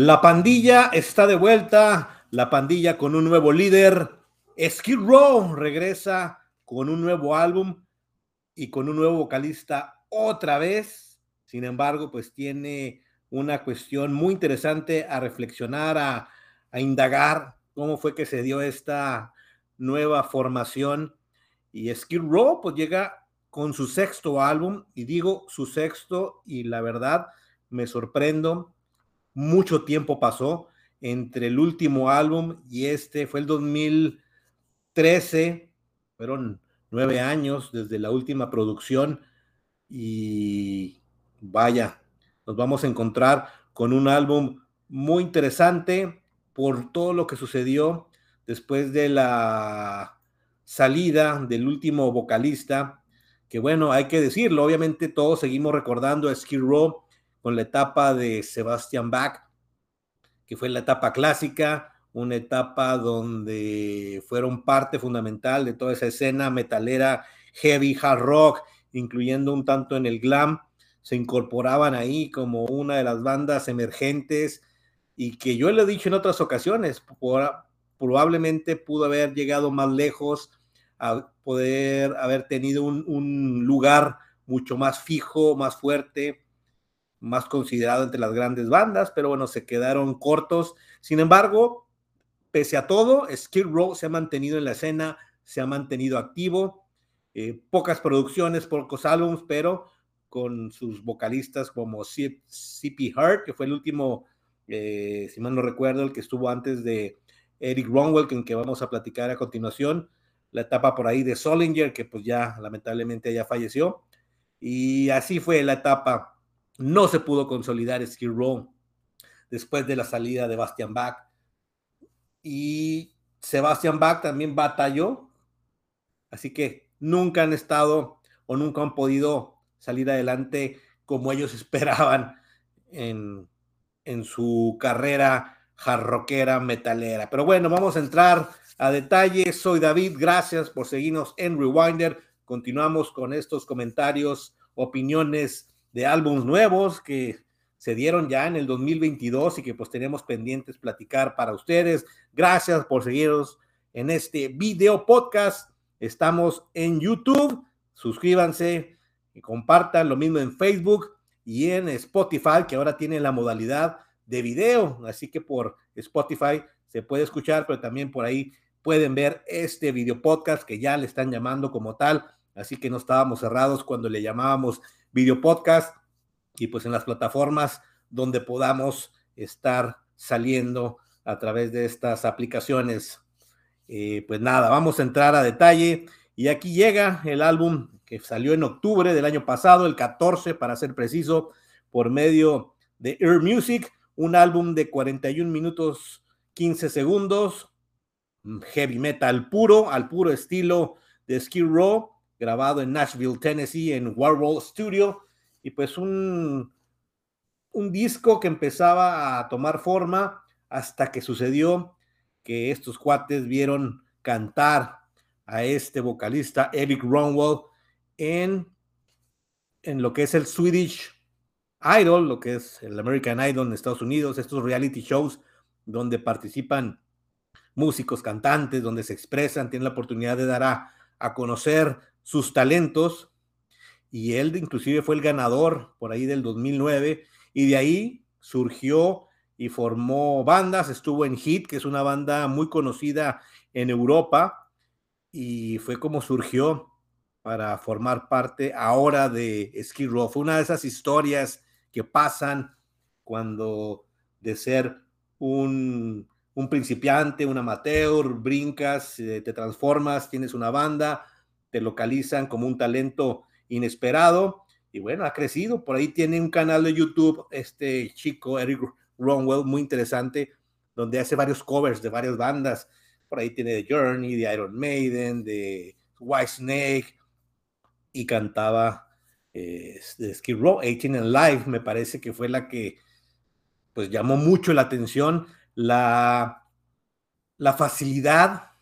La pandilla está de vuelta, la pandilla con un nuevo líder. Skid Row regresa con un nuevo álbum y con un nuevo vocalista otra vez. Sin embargo, pues tiene una cuestión muy interesante a reflexionar, a, indagar cómo fue que se dio esta nueva formación. Y Skid Row pues llega con su sexto álbum, y digo su sexto, y la verdad me sorprendo mucho tiempo pasó entre el último álbum y este, fue el 2013, fueron nueve años desde la última producción y vaya, nos vamos a encontrar con un álbum muy interesante por todo lo que sucedió después de la salida del último vocalista, que bueno, hay que decirlo, obviamente todos seguimos recordando a Skid Row con la etapa de Sebastian Bach, que fue la etapa clásica, una etapa donde fueron parte fundamental de toda esa escena metalera, heavy, hard rock, incluyendo un tanto en el glam, se incorporaban ahí como una de las bandas emergentes y que yo le he dicho en otras ocasiones, probablemente pudo haber llegado más lejos, a poder haber tenido un lugar mucho más fijo, más fuerte, más considerado entre las grandes bandas, pero bueno, se quedaron cortos. Sin embargo, pese a todo, Skid Row se ha mantenido en la escena, se ha mantenido activo, eh, pocas producciones, pocos álbumes, pero con sus vocalistas como C.P. Hart, que fue el último, eh, si mal no recuerdo, el que estuvo antes de Eric Ronwell, con que vamos a platicar a continuación, la etapa por ahí de Solinger, que pues ya lamentablemente ya falleció, y así fue la etapa no se pudo consolidar Skid Row después de la salida de Bastian Bach. Y Sebastian Bach también batalló. Así que nunca han estado o nunca han podido salir adelante como ellos esperaban en, en su carrera jarroquera metalera. Pero bueno, vamos a entrar a detalle. Soy David, gracias por seguirnos en Rewinder. Continuamos con estos comentarios, opiniones de álbumes nuevos que se dieron ya en el 2022 y que pues tenemos pendientes platicar para ustedes. Gracias por seguirnos en este video podcast. Estamos en YouTube. Suscríbanse y compartan lo mismo en Facebook y en Spotify, que ahora tiene la modalidad de video. Así que por Spotify se puede escuchar, pero también por ahí pueden ver este video podcast que ya le están llamando como tal. Así que no estábamos cerrados cuando le llamábamos video podcast y pues en las plataformas donde podamos estar saliendo a través de estas aplicaciones. Eh, pues nada, vamos a entrar a detalle y aquí llega el álbum que salió en octubre del año pasado, el 14 para ser preciso, por medio de Air Music, un álbum de 41 minutos 15 segundos, heavy metal puro, al puro estilo de Skid Row, grabado en Nashville, Tennessee, en Warhol Studio, y pues un, un disco que empezaba a tomar forma hasta que sucedió que estos cuates vieron cantar a este vocalista Eric Ronwell en, en lo que es el Swedish Idol, lo que es el American Idol en Estados Unidos, estos reality shows donde participan músicos, cantantes, donde se expresan, tienen la oportunidad de dar a, a conocer sus talentos y él inclusive fue el ganador por ahí del 2009 y de ahí surgió y formó bandas, estuvo en Hit, que es una banda muy conocida en Europa y fue como surgió para formar parte ahora de Skid Row. Una de esas historias que pasan cuando de ser un, un principiante, un amateur, brincas, eh, te transformas, tienes una banda, te localizan como un talento inesperado y bueno, ha crecido. Por ahí tiene un canal de YouTube, este chico Eric Ronwell, muy interesante, donde hace varios covers de varias bandas. Por ahí tiene The Journey, de Iron Maiden, de White Snake y cantaba eh, de Skid Row, 18 and Live, me parece que fue la que pues llamó mucho la atención, la, la facilidad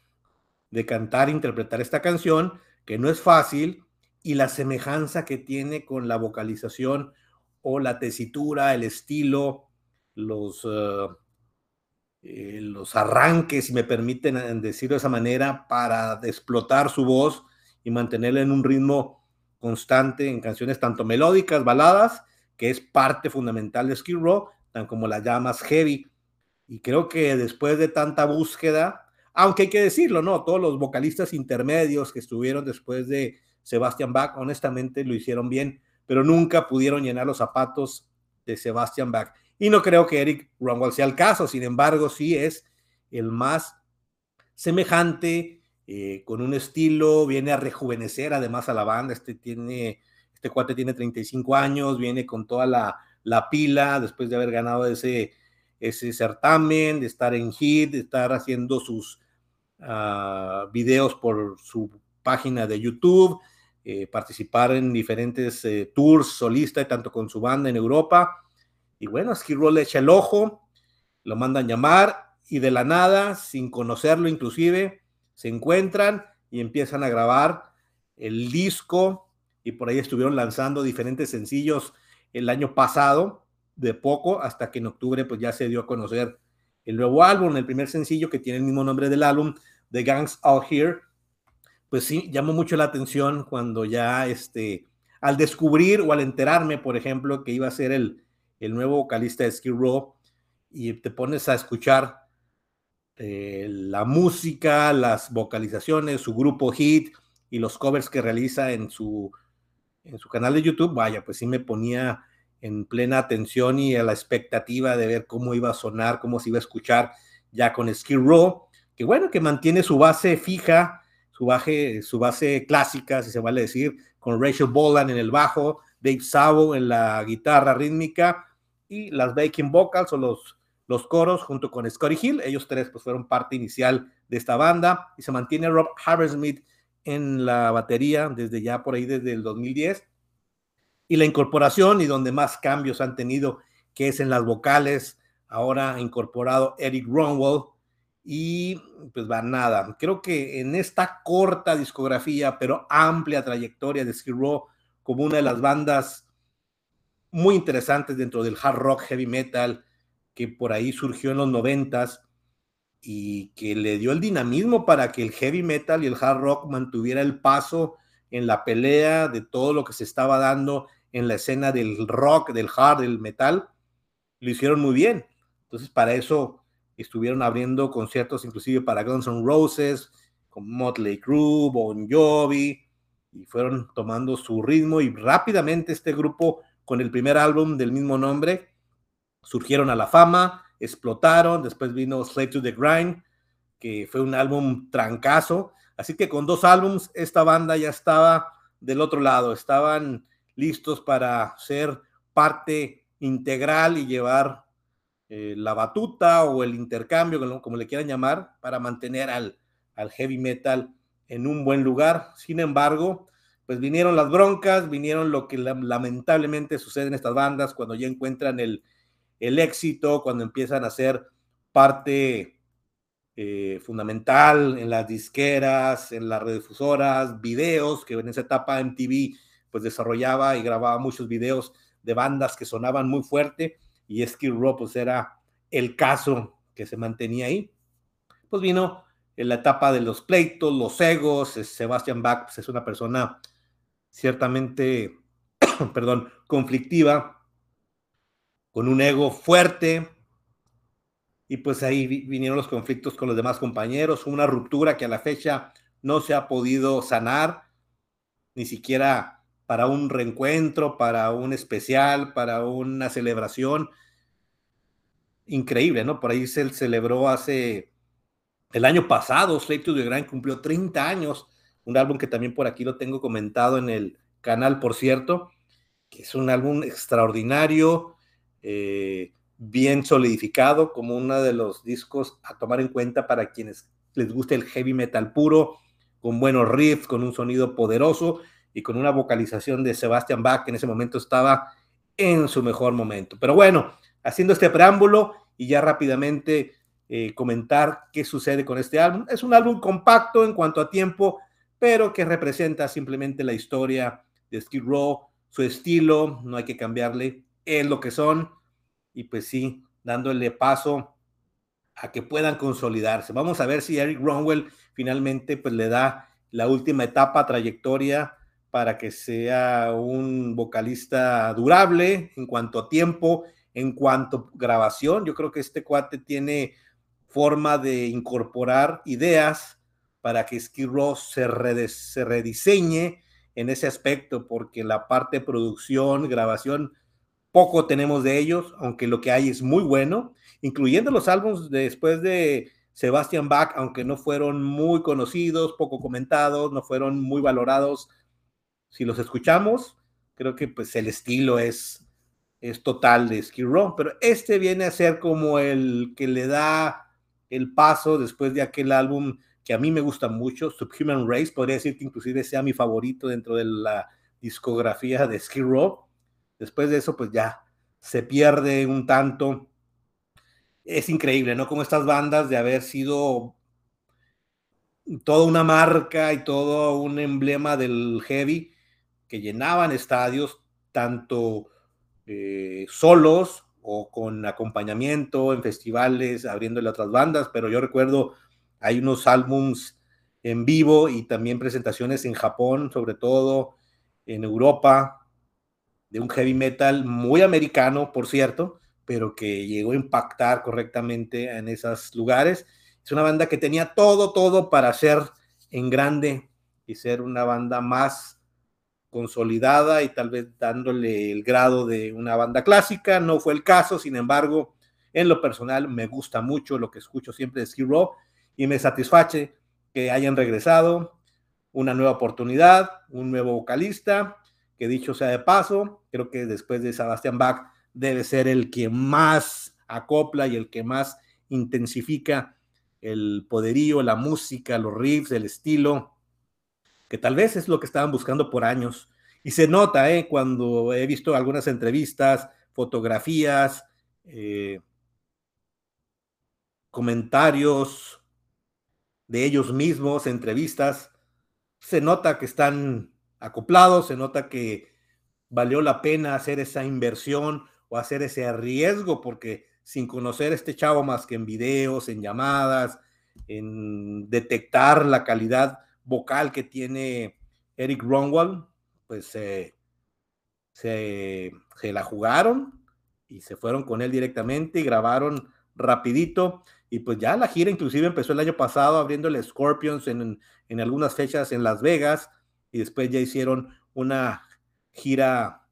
de cantar interpretar esta canción que no es fácil, y la semejanza que tiene con la vocalización o la tesitura, el estilo, los, uh, eh, los arranques, si me permiten eh, decirlo de esa manera, para explotar su voz y mantenerla en un ritmo constante en canciones tanto melódicas, baladas, que es parte fundamental de Skid Row, tan como las llamas heavy. Y creo que después de tanta búsqueda, aunque hay que decirlo, ¿no? Todos los vocalistas intermedios que estuvieron después de Sebastian Bach, honestamente lo hicieron bien, pero nunca pudieron llenar los zapatos de Sebastian Bach. Y no creo que Eric Runwell sea el caso, sin embargo, sí es el más semejante, eh, con un estilo, viene a rejuvenecer además a la banda. Este tiene, este cuate tiene 35 años, viene con toda la, la pila después de haber ganado ese, ese certamen, de estar en hit, de estar haciendo sus uh, videos por su página de YouTube, eh, participar en diferentes eh, tours solista, tanto con su banda en Europa. Y bueno, Skid le echa el ojo, lo mandan llamar y de la nada, sin conocerlo inclusive, se encuentran y empiezan a grabar el disco y por ahí estuvieron lanzando diferentes sencillos el año pasado, de poco, hasta que en octubre pues ya se dio a conocer el nuevo álbum, el primer sencillo que tiene el mismo nombre del álbum, The Gangs Out Here, pues sí, llamó mucho la atención cuando ya este, al descubrir o al enterarme, por ejemplo, que iba a ser el, el nuevo vocalista de Skid Row, y te pones a escuchar eh, la música, las vocalizaciones, su grupo Hit y los covers que realiza en su, en su canal de YouTube, vaya, pues sí me ponía en plena atención y a la expectativa de ver cómo iba a sonar, cómo se iba a escuchar ya con Skid Row, que bueno, que mantiene su base fija, su base, su base clásica, si se vale decir, con Rachel Bolan en el bajo, Dave Sabo en la guitarra rítmica y las backing vocals o los, los coros junto con Scotty Hill. Ellos tres pues fueron parte inicial de esta banda y se mantiene Rob Hammersmith en la batería desde ya por ahí desde el 2010 y la incorporación y donde más cambios han tenido que es en las vocales. Ahora ha incorporado Eric Ronwell y pues va nada. Creo que en esta corta discografía pero amplia trayectoria de Skid como una de las bandas muy interesantes dentro del hard rock heavy metal que por ahí surgió en los noventas y que le dio el dinamismo para que el heavy metal y el hard rock mantuviera el paso en la pelea de todo lo que se estaba dando en la escena del rock, del hard, del metal, lo hicieron muy bien. Entonces, para eso estuvieron abriendo conciertos inclusive para Guns N' Roses, con Motley Crue, Bon Jovi, y fueron tomando su ritmo y rápidamente este grupo con el primer álbum del mismo nombre surgieron a la fama, explotaron, después vino Slave to the Grind, que fue un álbum trancazo, así que con dos álbums esta banda ya estaba del otro lado, estaban listos para ser parte integral y llevar eh, la batuta o el intercambio, como le quieran llamar, para mantener al, al heavy metal en un buen lugar. Sin embargo, pues vinieron las broncas, vinieron lo que lamentablemente sucede en estas bandas cuando ya encuentran el, el éxito, cuando empiezan a ser parte eh, fundamental en las disqueras, en las redifusoras, videos, que en esa etapa MTV pues desarrollaba y grababa muchos videos de bandas que sonaban muy fuerte y Skid Row pues era el caso que se mantenía ahí. Pues vino en la etapa de los pleitos, los egos. Sebastian Bach pues, es una persona ciertamente, perdón, conflictiva, con un ego fuerte. Y pues ahí vinieron los conflictos con los demás compañeros, una ruptura que a la fecha no se ha podido sanar, ni siquiera para un reencuentro, para un especial, para una celebración. Increíble, ¿no? Por ahí se celebró hace el año pasado, Slave to the Grind cumplió 30 años, un álbum que también por aquí lo tengo comentado en el canal, por cierto, que es un álbum extraordinario, eh, bien solidificado, como uno de los discos a tomar en cuenta para quienes les guste el heavy metal puro, con buenos riffs, con un sonido poderoso y con una vocalización de Sebastian Bach, que en ese momento estaba en su mejor momento. Pero bueno, haciendo este preámbulo y ya rápidamente eh, comentar qué sucede con este álbum. Es un álbum compacto en cuanto a tiempo, pero que representa simplemente la historia de Skid Row, su estilo, no hay que cambiarle, es lo que son. Y pues sí, dándole paso a que puedan consolidarse. Vamos a ver si Eric Ronwell finalmente pues le da la última etapa, trayectoria para que sea un vocalista durable en cuanto a tiempo, en cuanto a grabación. Yo creo que este cuate tiene forma de incorporar ideas para que Skid Row se, se rediseñe en ese aspecto, porque la parte de producción, grabación, poco tenemos de ellos, aunque lo que hay es muy bueno, incluyendo los álbumes después de Sebastian Bach, aunque no fueron muy conocidos, poco comentados, no fueron muy valorados. Si los escuchamos, creo que pues el estilo es, es total de Skid Row, pero este viene a ser como el que le da el paso después de aquel álbum que a mí me gusta mucho, Subhuman Race, podría decir que inclusive sea mi favorito dentro de la discografía de Skid Row Después de eso, pues ya se pierde un tanto. Es increíble, ¿no? Como estas bandas de haber sido toda una marca y todo un emblema del heavy que llenaban estadios, tanto eh, solos o con acompañamiento en festivales, abriéndole a otras bandas, pero yo recuerdo, hay unos álbums en vivo y también presentaciones en Japón, sobre todo en Europa, de un heavy metal muy americano, por cierto, pero que llegó a impactar correctamente en esos lugares. Es una banda que tenía todo, todo para ser en grande y ser una banda más consolidada y tal vez dándole el grado de una banda clásica. No fue el caso, sin embargo, en lo personal me gusta mucho lo que escucho siempre de Row y me satisface que hayan regresado, una nueva oportunidad, un nuevo vocalista que dicho sea de paso, creo que después de Sebastián Bach debe ser el que más acopla y el que más intensifica el poderío, la música, los riffs, el estilo, que tal vez es lo que estaban buscando por años. Y se nota ¿eh? cuando he visto algunas entrevistas, fotografías, eh, comentarios de ellos mismos, entrevistas, se nota que están acoplado, se nota que valió la pena hacer esa inversión o hacer ese riesgo, porque sin conocer este chavo más que en videos, en llamadas, en detectar la calidad vocal que tiene Eric Ronwald, pues se, se la jugaron y se fueron con él directamente y grabaron rapidito. Y pues ya la gira inclusive empezó el año pasado abriéndole Scorpions en, en algunas fechas en Las Vegas y después ya hicieron una gira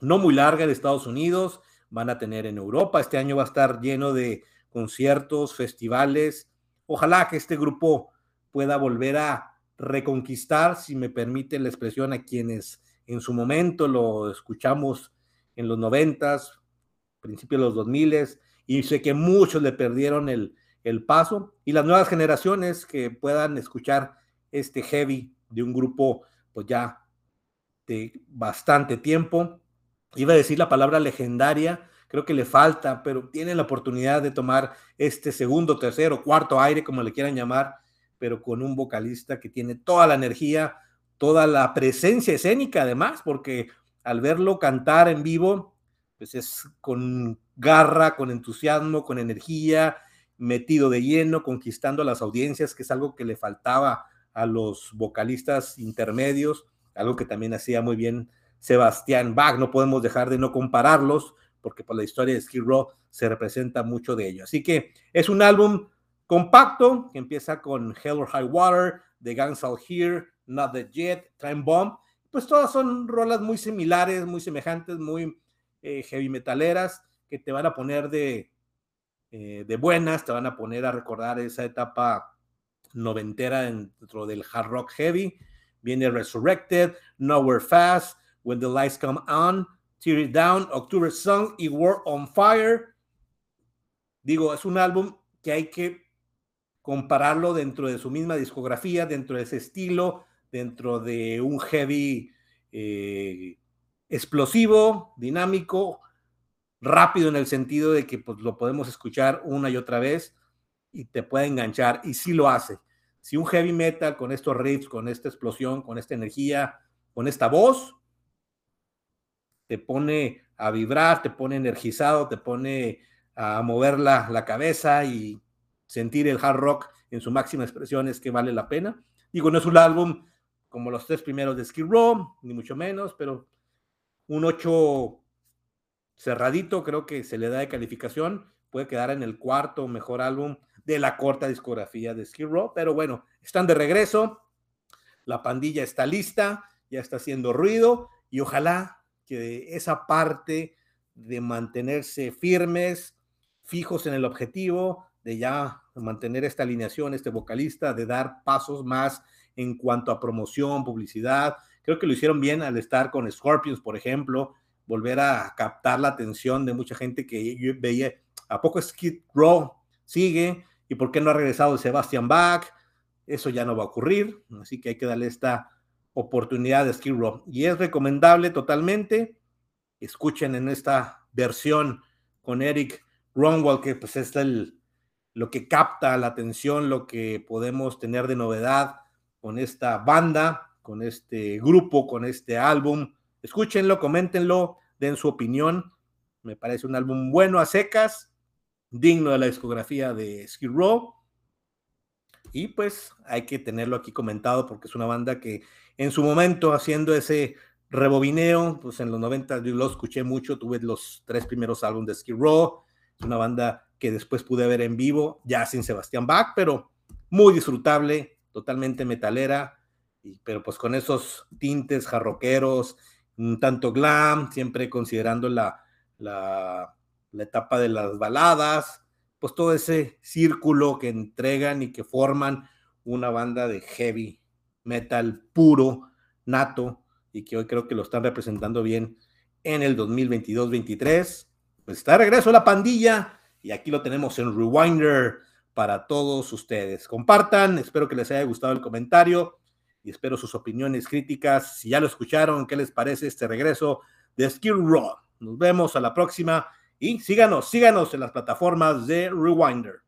no muy larga de Estados Unidos, van a tener en Europa, este año va a estar lleno de conciertos, festivales. Ojalá que este grupo pueda volver a reconquistar, si me permite la expresión, a quienes en su momento lo escuchamos en los noventas, principios de los dos miles, y sé que muchos le perdieron el, el paso, y las nuevas generaciones que puedan escuchar este heavy de un grupo pues ya de bastante tiempo. Iba a decir la palabra legendaria, creo que le falta, pero tiene la oportunidad de tomar este segundo, tercero, cuarto aire, como le quieran llamar, pero con un vocalista que tiene toda la energía, toda la presencia escénica además, porque al verlo cantar en vivo, pues es con garra, con entusiasmo, con energía, metido de lleno, conquistando a las audiencias, que es algo que le faltaba a los vocalistas intermedios, algo que también hacía muy bien Sebastián Bach. No podemos dejar de no compararlos, porque por la historia de Skid Row se representa mucho de ello. Así que es un álbum compacto que empieza con Hell or High Water, The Guns All Here, Not the Jet, Time Bomb. Pues todas son rolas muy similares, muy semejantes, muy eh, heavy metaleras, que te van a poner de, eh, de buenas, te van a poner a recordar esa etapa noventera dentro del hard rock heavy. Viene Resurrected, Nowhere Fast, When the Lights Come On, Tear It Down, October Song y War on Fire. Digo, es un álbum que hay que compararlo dentro de su misma discografía, dentro de ese estilo, dentro de un heavy eh, explosivo, dinámico, rápido en el sentido de que pues, lo podemos escuchar una y otra vez y te puede enganchar, y sí lo hace. Si un heavy metal con estos riffs, con esta explosión, con esta energía, con esta voz, te pone a vibrar, te pone energizado, te pone a mover la, la cabeza y sentir el hard rock en su máxima expresión es que vale la pena. Digo, no es un álbum como los tres primeros de Skid Row, ni mucho menos, pero un 8 cerradito creo que se le da de calificación, puede quedar en el cuarto mejor álbum de la corta discografía de Skid Row, pero bueno, están de regreso, la pandilla está lista, ya está haciendo ruido y ojalá que esa parte de mantenerse firmes, fijos en el objetivo, de ya mantener esta alineación, este vocalista, de dar pasos más en cuanto a promoción, publicidad. Creo que lo hicieron bien al estar con Scorpions, por ejemplo, volver a captar la atención de mucha gente que veía, ¿a poco Skid Row sigue? ¿Y por qué no ha regresado Sebastian Bach? Eso ya no va a ocurrir, así que hay que darle esta oportunidad de Skid Row. Y es recomendable totalmente. Escuchen en esta versión con Eric Ronwald, que pues es el, lo que capta la atención, lo que podemos tener de novedad con esta banda, con este grupo, con este álbum. Escúchenlo, coméntenlo, den su opinión. Me parece un álbum bueno a secas, digno de la discografía de Skid Row. Y pues hay que tenerlo aquí comentado porque es una banda que en su momento haciendo ese rebobineo, pues en los 90 yo lo escuché mucho, tuve los tres primeros álbumes de Skid Row, es una banda que después pude ver en vivo, ya sin Sebastián Bach, pero muy disfrutable, totalmente metalera, y, pero pues con esos tintes jarroqueros, un tanto glam, siempre considerando la, la, la etapa de las baladas, pues todo ese círculo que entregan y que forman una banda de heavy metal puro, nato, y que hoy creo que lo están representando bien en el 2022-23. Pues está de regreso la pandilla y aquí lo tenemos en Rewinder para todos ustedes. Compartan, espero que les haya gustado el comentario y espero sus opiniones críticas. Si ya lo escucharon, ¿qué les parece este regreso de Skill Raw? Nos vemos a la próxima y síganos, síganos en las plataformas de Rewinder.